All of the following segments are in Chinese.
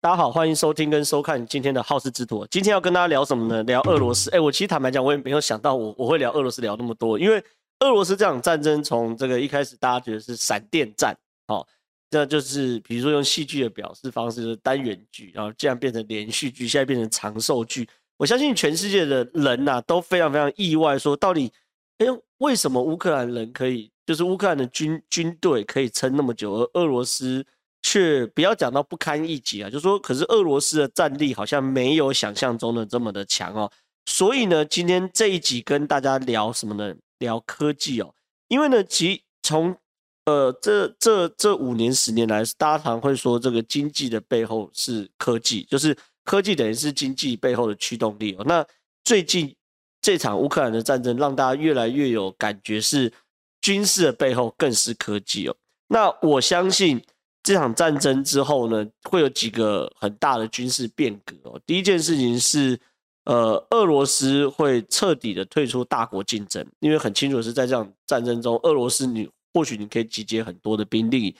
大家好，欢迎收听跟收看今天的好事之徒。今天要跟大家聊什么呢？聊俄罗斯。哎，我其实坦白讲，我也没有想到我我会聊俄罗斯聊那么多，因为俄罗斯这场战争从这个一开始大家觉得是闪电战，哦，这就是比如说用戏剧的表示方式，就是单元剧，然后竟然变成连续剧，现在变成长寿剧。我相信全世界的人呐、啊、都非常非常意外，说到底，哎，为什么乌克兰人可以，就是乌克兰的军军队可以撑那么久，而俄罗斯？却不要讲到不堪一击啊，就是说，可是俄罗斯的战力好像没有想象中的这么的强哦。所以呢，今天这一集跟大家聊什么呢？聊科技哦。因为呢，其从呃这这这五年十年来，大家常会说这个经济的背后是科技，就是科技等于是经济背后的驱动力哦。那最近这场乌克兰的战争，让大家越来越有感觉是军事的背后更是科技哦。那我相信。这场战争之后呢，会有几个很大的军事变革哦。第一件事情是，呃，俄罗斯会彻底的退出大国竞争，因为很清楚是在这场战争中，俄罗斯你或许你可以集结很多的兵力，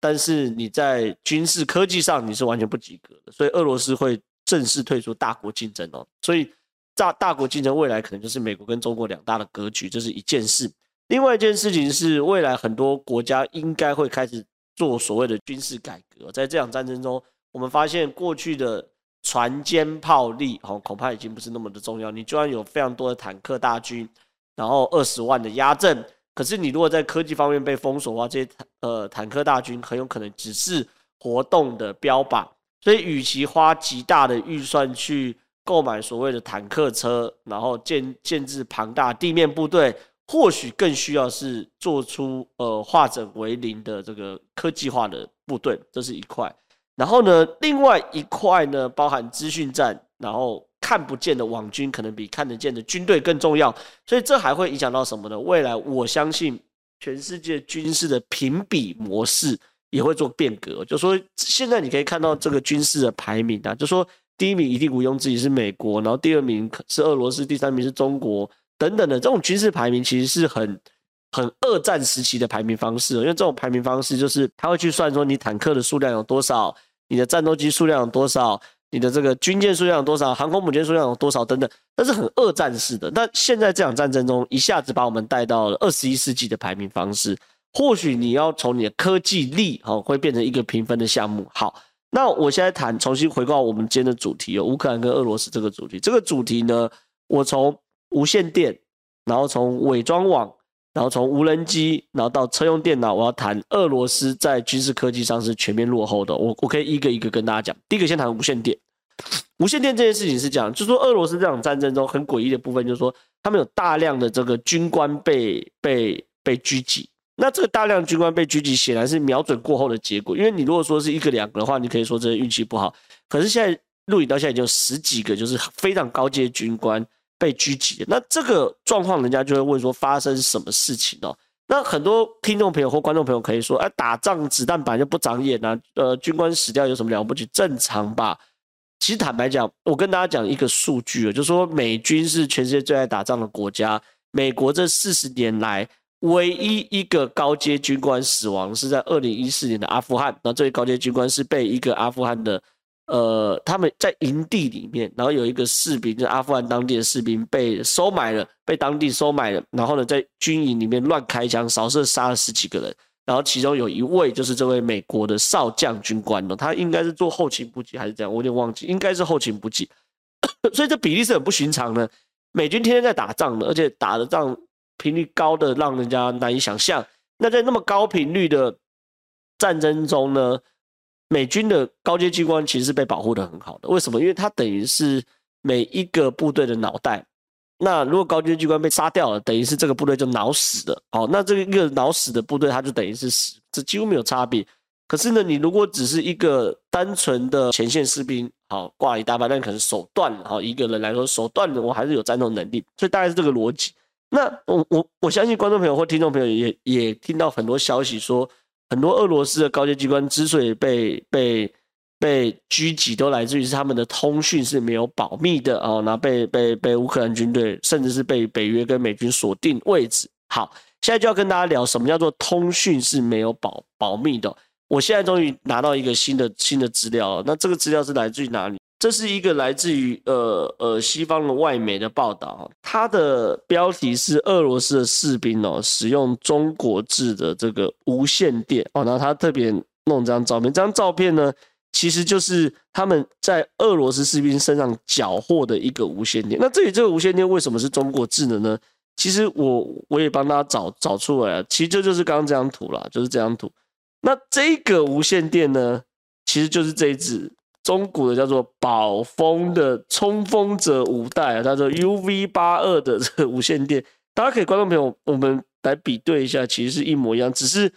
但是你在军事科技上你是完全不及格的，所以俄罗斯会正式退出大国竞争哦。所以大大国竞争未来可能就是美国跟中国两大的格局，这是一件事。另外一件事情是，未来很多国家应该会开始。做所谓的军事改革，在这场战争中，我们发现过去的船坚炮利，哦，恐怕已经不是那么的重要。你就算有非常多的坦克大军，然后二十万的压阵，可是你如果在科技方面被封锁的话，这些呃坦克大军很有可能只是活动的标靶。所以，与其花极大的预算去购买所谓的坦克车，然后建建制庞大地面部队。或许更需要是做出呃化整为零的这个科技化的部队，这是一块。然后呢，另外一块呢，包含资讯战，然后看不见的网军可能比看得见的军队更重要。所以这还会影响到什么呢？未来我相信全世界军事的评比模式也会做变革。就说现在你可以看到这个军事的排名啊，就说第一名一定毋庸置疑是美国，然后第二名是俄罗斯，第三名是中国。等等的这种军事排名其实是很很二战时期的排名方式，因为这种排名方式就是他会去算说你坦克的数量有多少，你的战斗机数量有多少，你的这个军舰数量有多少，航空母舰数量有多少等等，那是很二战式的。那现在这场战争中一下子把我们带到了二十一世纪的排名方式，或许你要从你的科技力哦会变成一个评分的项目。好，那我现在谈重新回到我们今天的主题哦，乌克兰跟俄罗斯这个主题，这个主题呢，我从。无线电，然后从伪装网，然后从无人机，然后到车用电脑，我要谈俄罗斯在军事科技上是全面落后的。我我可以一个一个跟大家讲。第一个先谈无线电，无线电这件事情是这样，就说俄罗斯这场战争中很诡异的部分，就是说他们有大量的这个军官被被被狙击。那这个大量军官被狙击，显然是瞄准过后的结果。因为你如果说是一个两个的话，你可以说这运气不好。可是现在录影到现在已经有十几个，就是非常高阶军官。被狙击，那这个状况，人家就会问说发生什么事情哦？那很多听众朋友或观众朋友可以说，哎，打仗子弹本来就不长眼啊，呃，军官死掉有什么了不起？正常吧？其实坦白讲，我跟大家讲一个数据啊，就是说美军是全世界最爱打仗的国家，美国这四十年来唯一一个高阶军官死亡是在二零一四年的阿富汗，那这位高阶军官是被一个阿富汗的。呃，他们在营地里面，然后有一个士兵，就是阿富汗当地的士兵被收买了，被当地收买了，然后呢，在军营里面乱开枪，扫射杀了十几个人，然后其中有一位就是这位美国的少将军官呢，他应该是做后勤补给还是怎样，我有点忘记，应该是后勤补给，所以这比例是很不寻常的。美军天天在打仗的，而且打的仗频率高的让人家难以想象。那在那么高频率的战争中呢？美军的高阶机关其实是被保护的很好的，为什么？因为它等于是每一个部队的脑袋。那如果高阶机关被杀掉了，等于是这个部队就脑死了。好，那这个一个脑死的部队，它就等于是死，这几乎没有差别。可是呢，你如果只是一个单纯的前线士兵，好，挂了一大半，但可能手断了，好，一个人来说手断了，我还是有战斗能力，所以大概是这个逻辑。那我我我相信观众朋友或听众朋友也也听到很多消息说。很多俄罗斯的高阶机关之所以被被被狙击，都来自于是他们的通讯是没有保密的哦，那被被被乌克兰军队，甚至是被北约跟美军锁定位置。好，现在就要跟大家聊什么叫做通讯是没有保保密的。我现在终于拿到一个新的新的资料了。那这个资料是来自于哪里？这是一个来自于呃呃西方的外媒的报道，它的标题是俄罗斯的士兵哦使用中国制的这个无线电哦，然后他特别弄这张照片，这张照片呢其实就是他们在俄罗斯士兵身上缴获的一个无线电。那至于这个无线电为什么是中国制的呢？其实我我也帮大家找找出来了，其实这就是刚刚这张图啦，就是这张图。那这个无线电呢，其实就是这一支。中古的叫做宝丰的冲锋者五代啊，叫做 UV 八二的这个无线电，大家可以观众朋友，我们来比对一下，其实是一模一样，只是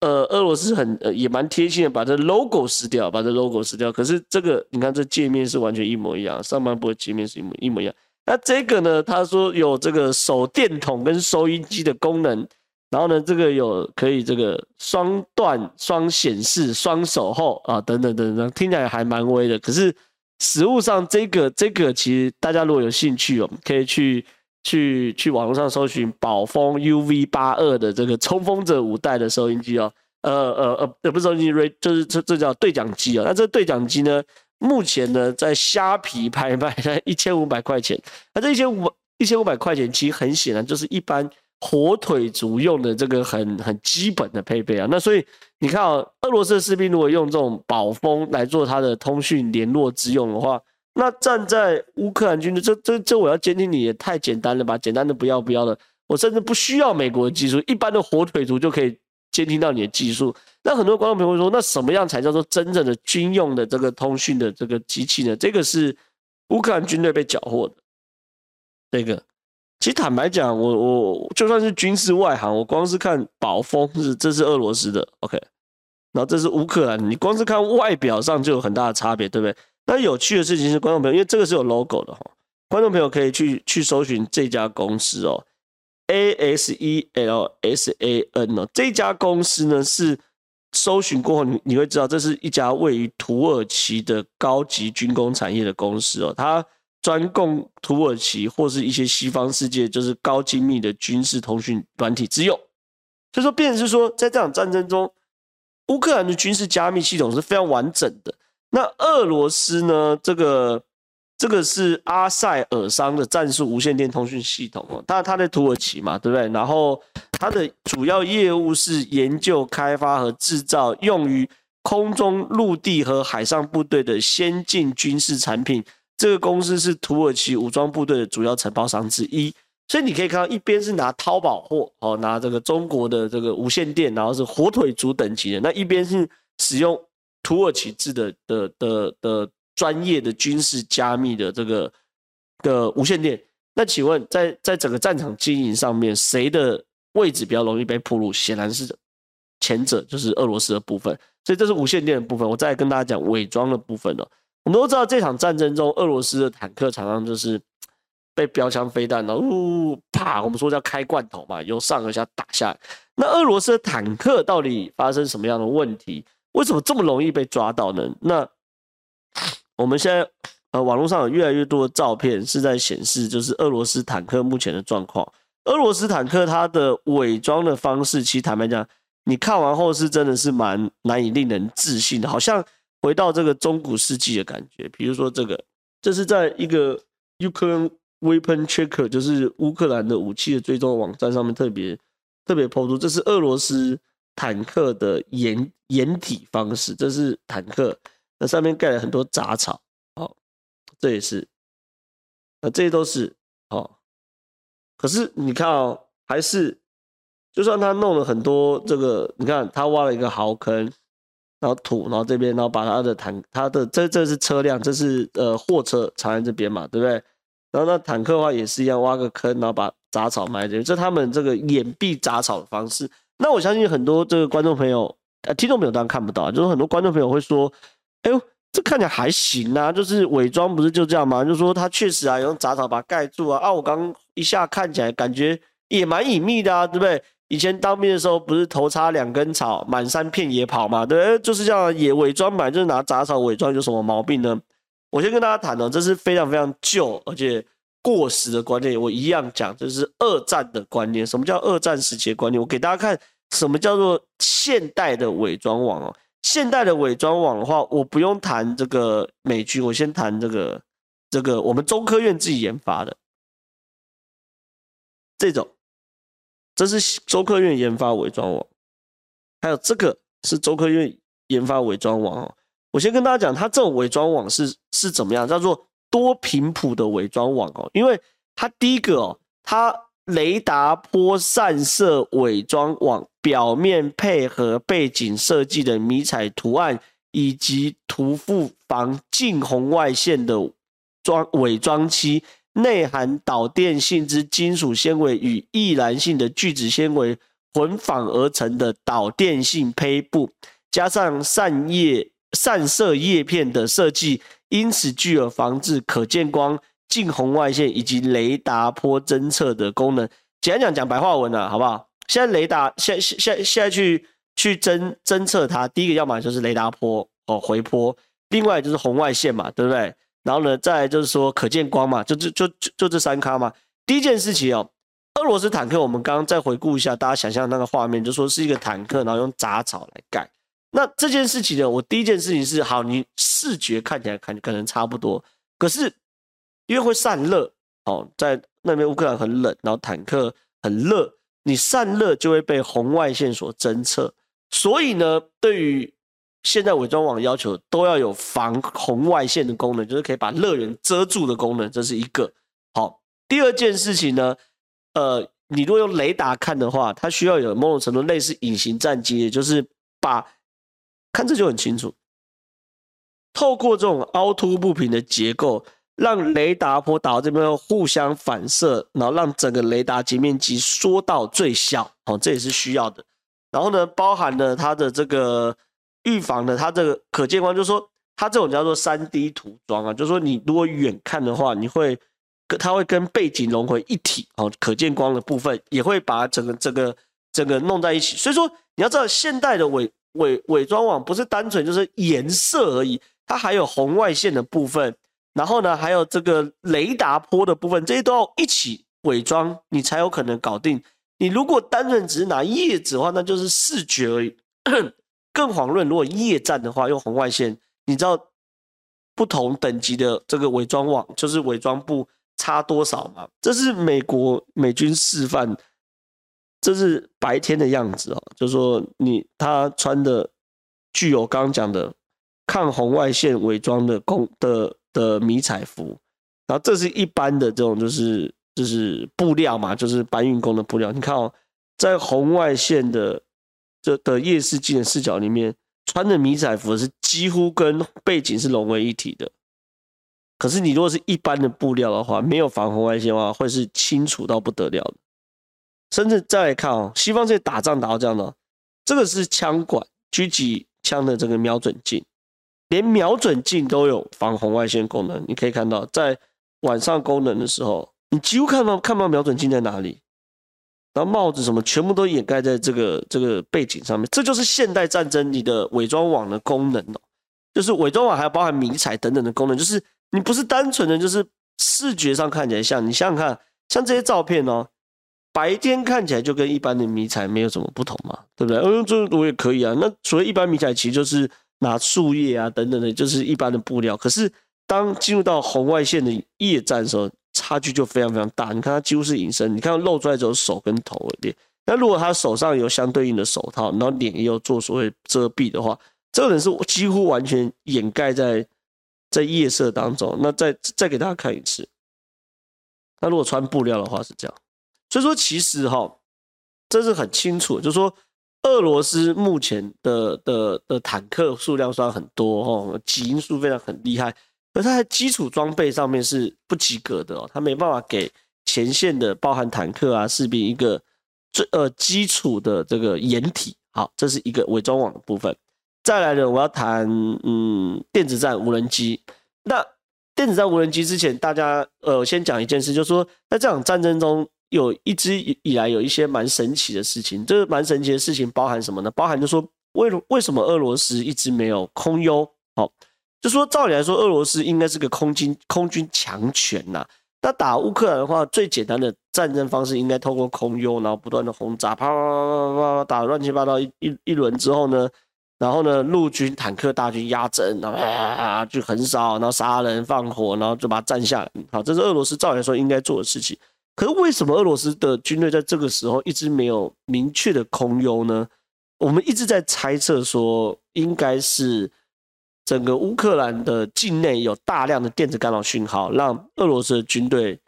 呃，俄罗斯很呃也蛮贴心的，把这 logo 撕掉，把这 logo 撕掉。可是这个你看这界面是完全一模一样，上半部的界面是一模一模一样。那这个呢，他说有这个手电筒跟收音机的功能。然后呢，这个有可以这个双段双显示双守候啊，等等等等，听起来还蛮威的。可是实物上，这个这个其实大家如果有兴趣哦，可以去去去网络上搜寻宝丰 UV 八二的这个冲锋者五代的收音机哦，呃呃呃，也不是收音机，就是这这叫对讲机哦。那这对讲机呢，目前呢在虾皮拍卖在一千五百块钱。那这一千五一千五百块钱，其实很显然就是一般。火腿族用的这个很很基本的配备啊，那所以你看啊，俄罗斯的士兵如果用这种宝丰来做他的通讯联络之用的话，那站在乌克兰军队，这这这我要监听你也太简单了吧？简单的不要不要的，我甚至不需要美国的技术，一般的火腿族就可以监听到你的技术。那很多观众朋友说，那什么样才叫做真正的军用的这个通讯的这个机器呢？这个是乌克兰军队被缴获的，这个。其实坦白讲，我我就算是军事外行，我光是看宝丰是这是俄罗斯的，OK，然后这是乌克兰，你光是看外表上就有很大的差别，对不对？那有趣的事情是，观众朋友，因为这个是有 logo 的哈，观众朋友可以去去搜寻这家公司哦，A S E L S A N 哦，这家公司呢是搜寻过后，你你会知道，这是一家位于土耳其的高级军工产业的公司哦，它。专供土耳其或是一些西方世界，就是高精密的军事通讯软体之用。所以说，变成是说，在这场战争中，乌克兰的军事加密系统是非常完整的。那俄罗斯呢？这个这个是阿塞尔桑的战术无线电通讯系统哦，它它在土耳其嘛，对不对？然后它的主要业务是研究、开发和制造用于空中、陆地和海上部队的先进军事产品。这个公司是土耳其武装部队的主要承包商之一，所以你可以看到，一边是拿淘宝货，哦，拿这个中国的这个无线电，然后是火腿族等级的；那一边是使用土耳其制的的的的专业的军事加密的这个的无线电。那请问在，在整个战场经营上面，谁的位置比较容易被暴露？显然是前者，就是俄罗斯的部分。所以这是无线电的部分。我再跟大家讲伪装的部分了。我们都知道，这场战争中，俄罗斯的坦克常常就是被标枪飞弹，然后呜啪，我们说叫开罐头嘛，由上而下打下来。那俄罗斯的坦克到底发生什么样的问题？为什么这么容易被抓到呢？那我们现在呃，网络上有越来越多的照片是在显示，就是俄罗斯坦克目前的状况。俄罗斯坦克它的伪装的方式，其实坦白讲，你看完后是真的是蛮难以令人置信的，好像。回到这个中古世纪的感觉，比如说这个，这是在一个 Ukraine Weapon Checker，就是乌克兰的武器的追踪网站上面特别特别 PO 出，这是俄罗斯坦克的掩掩体方式，这是坦克，那上面盖了很多杂草，哦，这也是，那这些都是哦，可是你看哦，还是就算他弄了很多这个，你看他挖了一个壕坑。然后土，然后这边，然后把他的坦，他的这这是车辆，这是呃货车藏在这边嘛，对不对？然后那坦克的话也是一样，挖个坑，然后把杂草埋这边，这他们这个掩蔽杂草的方式。那我相信很多这个观众朋友，呃，听众朋友当然看不到，就是很多观众朋友会说，哎呦，这看起来还行啊，就是伪装不是就这样吗？就是说他确实啊，用杂草把它盖住啊，啊，我刚一下看起来感觉也蛮隐秘的啊，对不对？以前当兵的时候，不是头插两根草，满山遍野跑嘛？对，就是这样，也伪装嘛，就是拿杂草伪装，有什么毛病呢？我先跟大家谈哦，这是非常非常旧而且过时的观念。我一样讲，这是二战的观念。什么叫二战时期的观念？我给大家看什么叫做现代的伪装网哦？现代的伪装网的话，我不用谈这个美军，我先谈这个这个我们中科院自己研发的这种，这是中科院研发伪装网，还有这个是中科院研发伪装网哦。我先跟大家讲，它这种伪装网是是怎么样，叫做多频谱的伪装网哦，因为它第一个哦，它雷达波散射伪装网。表面配合背景设计的迷彩图案，以及涂覆防近红外线的装伪装漆，内含导电性之金属纤维与易燃性的聚酯纤维混纺而成的导电性胚布，加上散叶散射叶片的设计，因此具有防治可见光、近红外线以及雷达波侦测的功能。简单讲，讲白话文了，好不好？现在雷达现现现现在去去侦侦测它，第一个要么就是雷达波哦回波，另外就是红外线嘛，对不对？然后呢，再就是说可见光嘛，就就就就这三咖嘛。第一件事情哦，俄罗斯坦克，我们刚刚再回顾一下，大家想象那个画面，就说是一个坦克，然后用杂草来盖。那这件事情呢，我第一件事情是，好，你视觉看起来看可能差不多，可是因为会散热哦，在那边乌克兰很冷，然后坦克很热。你散热就会被红外线所侦测，所以呢，对于现在伪装网要求都要有防红外线的功能，就是可以把热源遮住的功能，这是一个。好，第二件事情呢，呃，你如果用雷达看的话，它需要有某种程度类似隐形战机，也就是把看这就很清楚，透过这种凹凸不平的结构。让雷达波打到这边互相反射，然后让整个雷达截面积缩到最小，哦，这也是需要的。然后呢，包含了它的这个预防的，它这个可见光，就是说它这种叫做三 D 涂装啊，就是说你如果远看的话，你会跟它会跟背景融为一体，哦，可见光的部分也会把整个这个整个弄在一起。所以说你要知道，现代的伪伪伪装网不是单纯就是颜色而已，它还有红外线的部分。然后呢，还有这个雷达波的部分，这些都要一起伪装，你才有可能搞定。你如果单纯只是拿叶子的话，那就是视觉而已。更遑论如果夜战的话，用红外线，你知道不同等级的这个伪装网，就是伪装布差多少吗？这是美国美军示范，这是白天的样子哦，就是说你他穿的具有刚刚讲的抗红外线伪装的工的。的迷彩服，然后这是一般的这种，就是就是布料嘛，就是搬运工的布料。你看哦，在红外线的这的夜视镜的视角里面，穿的迷彩服是几乎跟背景是融为一体的。可是你如果是一般的布料的话，没有防红外线的话，会是清楚到不得了的。甚至再来看哦，西方这些打仗打到这样的，这个是枪管狙击枪的这个瞄准镜。连瞄准镜都有防红外线功能，你可以看到，在晚上功能的时候，你几乎看不到看不到瞄准镜在哪里，然后帽子什么全部都掩盖在这个这个背景上面，这就是现代战争你的伪装网的功能哦，就是伪装网还有包含迷彩等等的功能，就是你不是单纯的就是视觉上看起来像，你想想看，像这些照片哦，白天看起来就跟一般的迷彩没有什么不同嘛，对不对？嗯，这我也可以啊，那所谓一般迷彩其实就是。拿树叶啊等等的，就是一般的布料。可是当进入到红外线的夜战时候，差距就非常非常大。你看他几乎是隐身，你看露出来只有手跟头而已。那如果他手上有相对应的手套，然后脸也有做所谓遮蔽的话，这个人是几乎完全掩盖在在夜色当中。那再再给大家看一次，那如果穿布料的话是这样。所以说其实哈，这是很清楚，就是说。俄罗斯目前的的的坦克数量算很多哦，基因数非常很厉害，而它在基础装备上面是不及格的哦，它没办法给前线的包含坦克啊士兵一个最呃基础的这个掩体。好，这是一个伪装网的部分。再来呢，我要谈嗯电子战无人机。那电子战无人机之前，大家呃先讲一件事，就是说在这场战争中。有一直以来有一些蛮神奇的事情，这个蛮神奇的事情包含什么呢？包含就是说，为为什么俄罗斯一直没有空优？好，就说照理来说，俄罗斯应该是个空军空军强权呐。那打乌克兰的话，最简单的战争方式应该透过空优，然后不断的轰炸，啪啪啪啪啪啪打乱七八糟一一轮之后呢，然后呢陆军坦克大军压阵，然后啊就横扫，然后杀人放火，然后就把它占下来。好，这是俄罗斯照理来说应该做的事情。可是为什么俄罗斯的军队在这个时候一直没有明确的空优呢？我们一直在猜测说，应该是。整个乌克兰的境内有大量的电子干扰讯号，让俄罗斯的军队，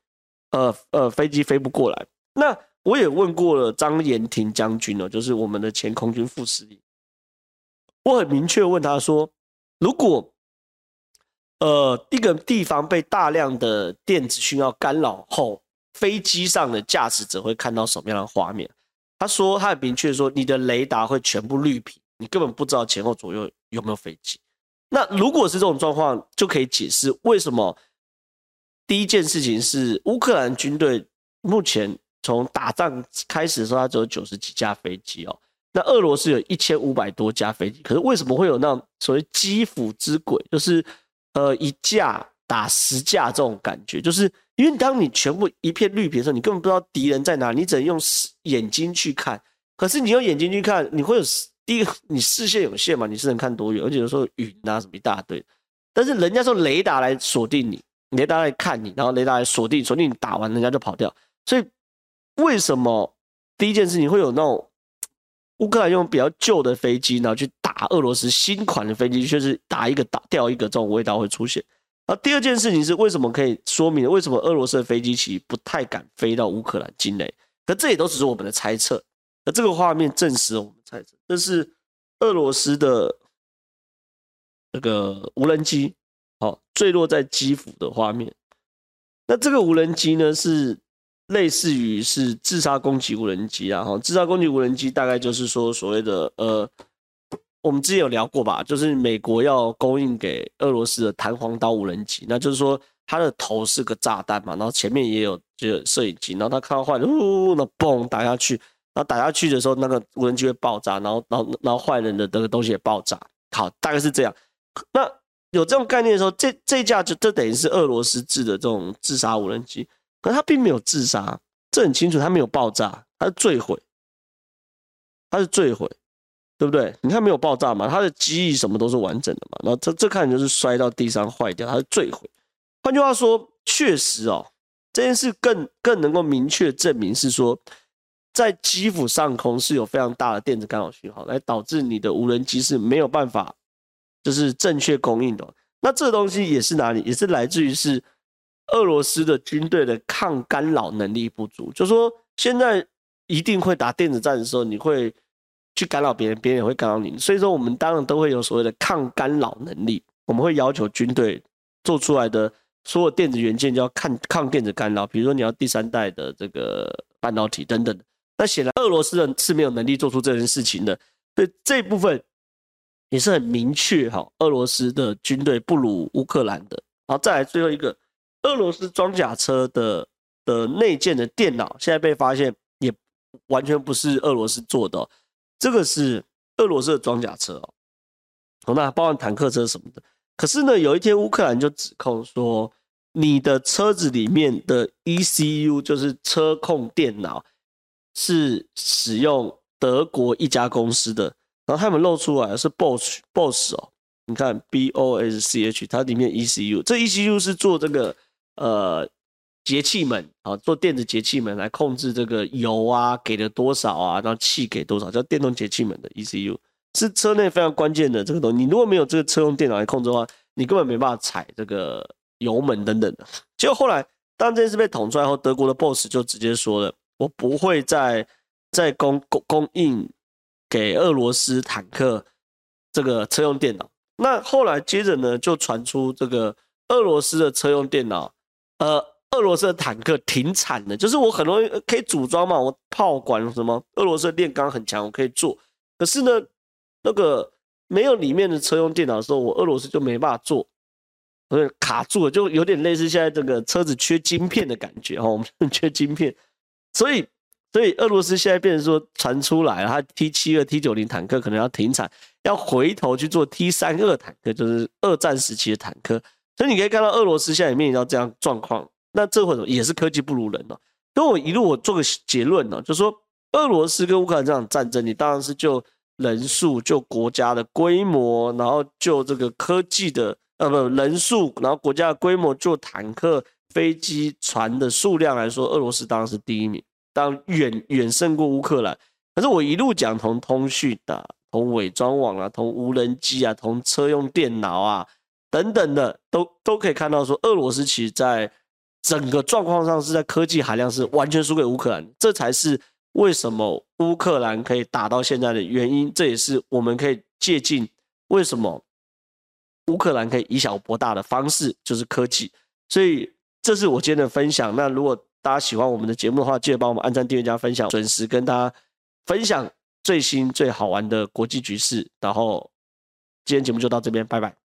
呃呃，飞机飞不过来。那我也问过了张延廷将军哦，就是我们的前空军副司令，我很明确问他说，如果呃一个地方被大量的电子讯号干扰后，飞机上的驾驶者会看到什么样的画面？他说他很明确说，你的雷达会全部绿屏，你根本不知道前后左右有没有飞机。那如果是这种状况，就可以解释为什么第一件事情是乌克兰军队目前从打仗开始的时候，它只有九十几架飞机哦。那俄罗斯有一千五百多架飞机，可是为什么会有那种所谓基辅之鬼，就是呃一架打十架这种感觉？就是因为当你全部一片绿屏的时候，你根本不知道敌人在哪，你只能用眼睛去看。可是你用眼睛去看，你会有。第一个，你视线有限嘛，你是能看多远？而且有时候云啊什么一大堆，但是人家说雷达来锁定你，雷达来看你，然后雷达来锁定，锁定你打完人家就跑掉。所以为什么第一件事情会有那种乌克兰用比较旧的飞机，然后去打俄罗斯新款的飞机，却是打一个打掉一个这种味道会出现？然后第二件事情是为什么可以说明为什么俄罗斯的飞机其实不太敢飞到乌克兰境内？可这也都只是我们的猜测。那这个画面证实我们这是俄罗斯的那个无人机，好坠落在基辅的画面。那这个无人机呢，是类似于是自杀攻击无人机啊，哈，自杀攻击无人机大概就是说所谓的呃，我们之前有聊过吧，就是美国要供应给俄罗斯的弹簧刀无人机，那就是说它的头是个炸弹嘛，然后前面也有这个摄影机，然后他看到坏人，呜，那嘣打下去。然后打下去的时候，那个无人机会爆炸，然后，然后，然后坏人的那个东西也爆炸。好，大概是这样。那有这种概念的时候，这这架就这等于是俄罗斯制的这种自杀无人机，可它并没有自杀，这很清楚，它没有爆炸，它是坠毁，它是坠毁，对不对？你看没有爆炸嘛，它的机翼什么都是完整的嘛。然后这这看就是摔到地上坏掉，它是坠毁。换句话说，确实哦，这件事更更能够明确证明是说。在基辅上空是有非常大的电子干扰讯号，来导致你的无人机是没有办法，就是正确供应的。那这东西也是哪里？也是来自于是俄罗斯的军队的抗干扰能力不足。就说现在一定会打电子战的时候，你会去干扰别人，别人也会干扰你。所以说，我们当然都会有所谓的抗干扰能力。我们会要求军队做出来的所有电子元件就要抗抗电子干扰，比如说你要第三代的这个半导体等等。那显然，俄罗斯人是没有能力做出这件事情的，所以这部分也是很明确哈。俄罗斯的军队不如乌克兰的。好，再来最后一个，俄罗斯装甲车的的内建的电脑现在被发现，也完全不是俄罗斯做的，这个是俄罗斯的装甲车哦。好，那包含坦克车什么的。可是呢，有一天乌克兰就指控说，你的车子里面的 ECU 就是车控电脑。是使用德国一家公司的，然后他们露出来是 Bosch Bosch 哦，你看 B O S C H，它里面 ECU，这 ECU 是做这个呃节气门啊，做电子节气门来控制这个油啊给了多少啊，然后气给多少，叫电动节气门的 ECU，是车内非常关键的这个东西。你如果没有这个车用电脑来控制的话，你根本没办法踩这个油门等等的。结果后来当这件事被捅出来后，德国的 Bosch 就直接说了。我不会再再供供供应给俄罗斯坦克这个车用电脑。那后来接着呢，就传出这个俄罗斯的车用电脑，呃，俄罗斯的坦克停产了。就是我很容易可以组装嘛，我炮管什么，俄罗斯的炼钢很强，我可以做。可是呢，那个没有里面的车用电脑的时候，我俄罗斯就没办法做，所以卡住了，就有点类似现在这个车子缺晶片的感觉哈，我们 缺晶片。所以，所以俄罗斯现在变成说传出来，他 T 七二、T 九零坦克可能要停产，要回头去做 T 三二坦克，就是二战时期的坦克。所以你可以看到俄罗斯现在也面临到这样状况。那这会也是科技不如人哦。跟我一路我做个结论呢，就是说俄罗斯跟乌克兰这场战争，你当然是就人数、就国家的规模，然后就这个科技的呃不人数，然后国家的规模，就坦克、飞机、船的数量来说，俄罗斯当然是第一名，当远远胜过乌克兰。可是我一路讲从通讯的、从伪装网啊、从无人机啊、从车用电脑啊等等的，都都可以看到说，俄罗斯其实在整个状况上是在科技含量是完全输给乌克兰，这才是为什么乌克兰可以打到现在的原因。这也是我们可以借鉴为什么乌克兰可以以小博大的方式，就是科技。所以这是我今天的分享。那如果大家喜欢我们的节目的话，记得帮我们按赞、订阅、加分享，准时跟大家。分享最新最好玩的国际局势，然后今天节目就到这边，拜拜。